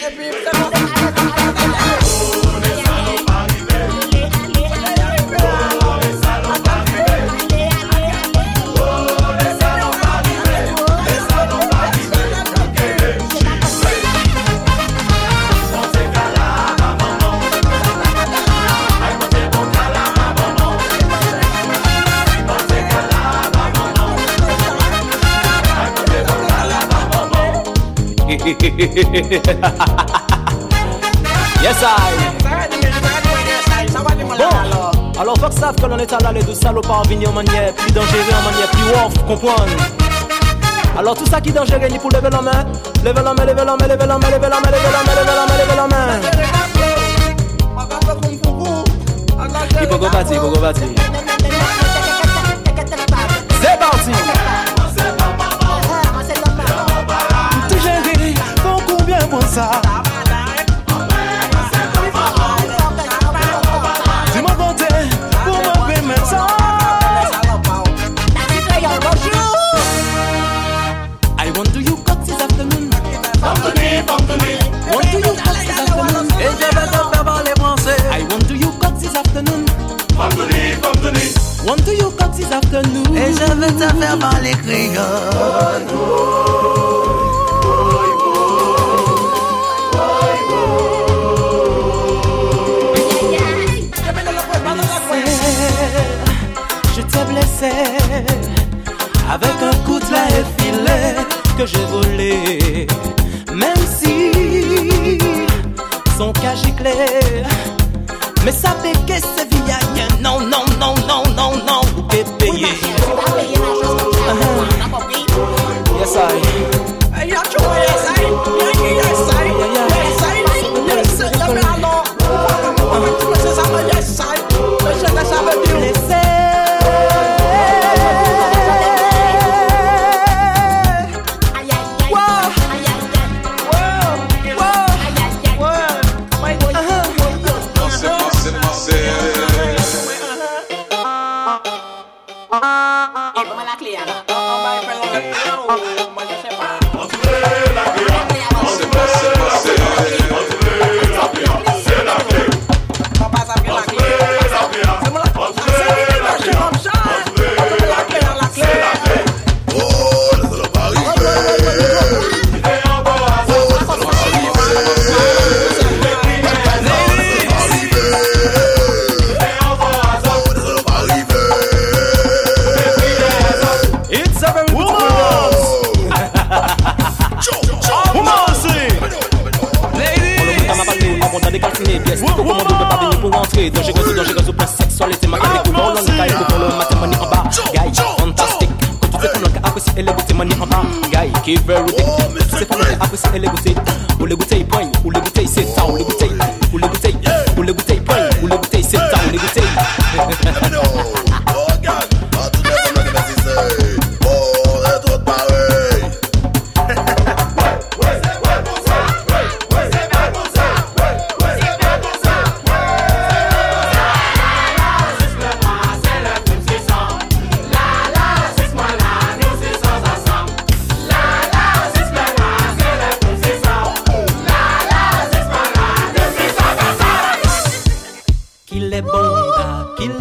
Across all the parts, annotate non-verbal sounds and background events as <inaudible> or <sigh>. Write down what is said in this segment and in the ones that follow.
the people. <laughs> yes, I. Bon, alors faut que savent que l'on est à l'aller de salopards en vignon manière plus dangereux en manière plus off, comprendre. Alors tout ça qui est dangereux, il faut lever la main, lever la main, lever la main, lever la main, lever la main, lever la main, lever la main, lever la main. Il faut qu'on bâtir, il faut qu'on bâtir. Je t'ai blessé avec un coup de la filet que j'ai volé. Même si son cas giclé, mais ça fait que c'est via non, non, Yes, qui veut router. C'est pas l'angle, apprécie et les goûter. Ou les goûter, point. Ou les goûter, c'est ça. Ou les goûter. Ou les goûter. Ou les goûter, point.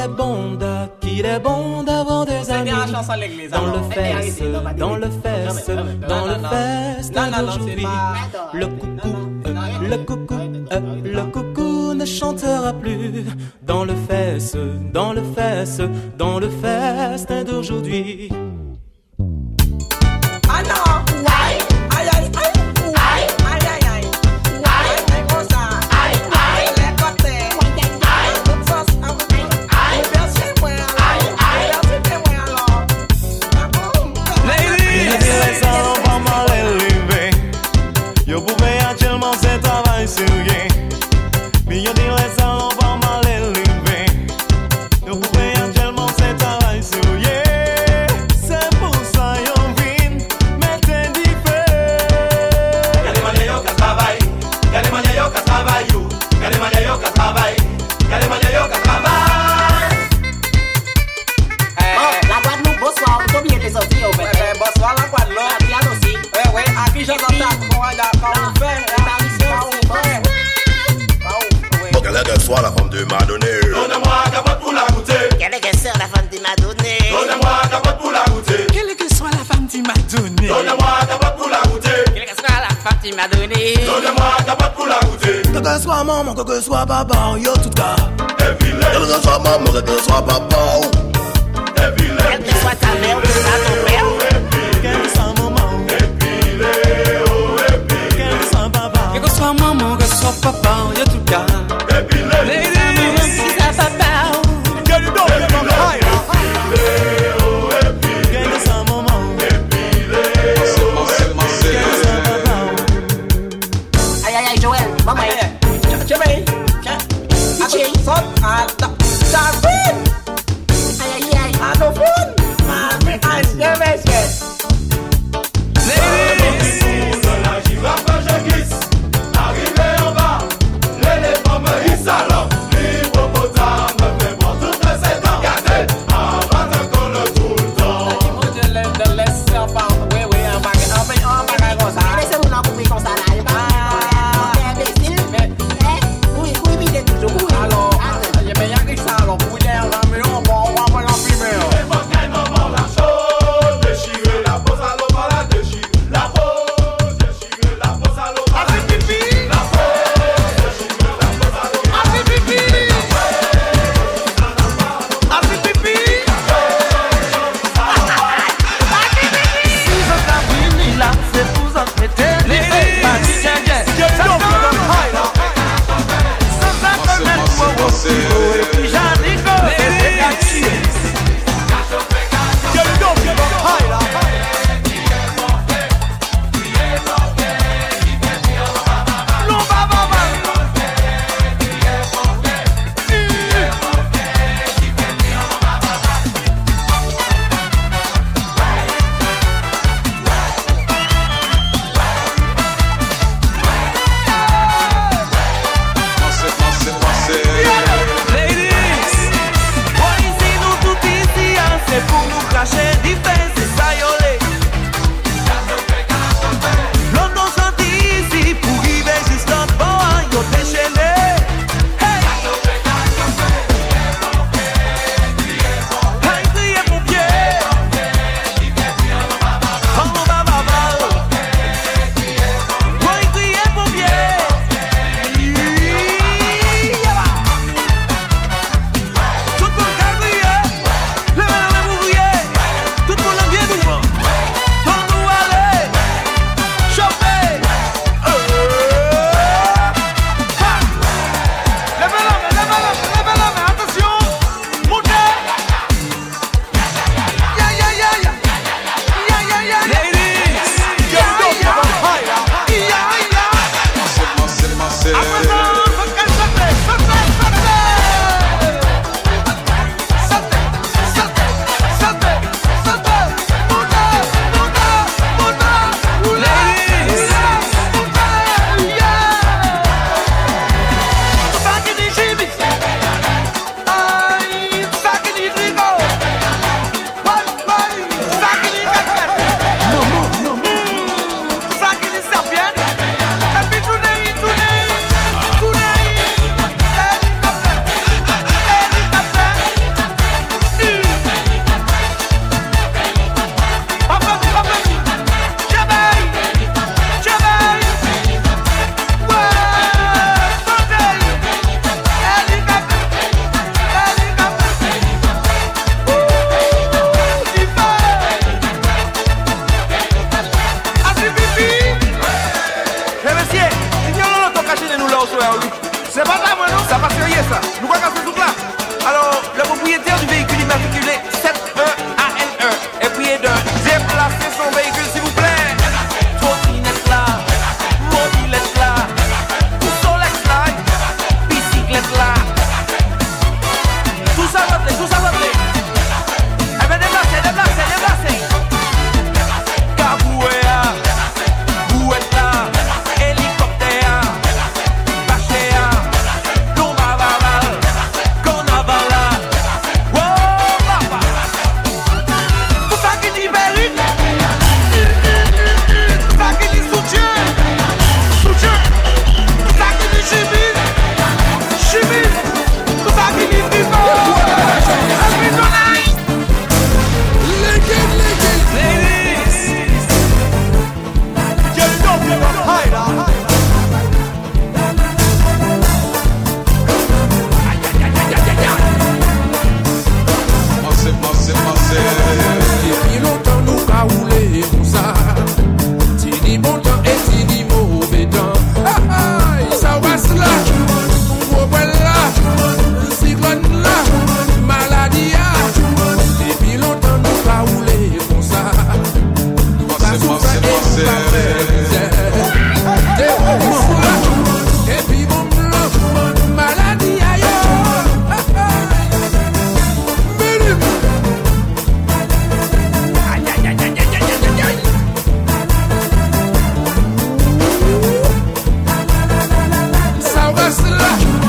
Est bon, da, qu'il est bon d'avoir des amis. bien la chanson à l'église, Dans le fest, dans le fest, dans le fest d'aujourd'hui. Le coucou, le coucou, le coucou ne chantera plus. Dans le fest, dans le fest, dans le festin d'aujourd'hui. Noble man. m'a donné. Donnez-moi ta patte pour la goûter. Que que soit maman, que que soit papa, yo tout cas. Et puis Que que soit maman, que que soit papa. Oh. Et puis Quelle que soit ta mère, que soit ton père. Quelle que soit maman. Et puis Quelle que soit maman, que soit papa, yo tout cas. 가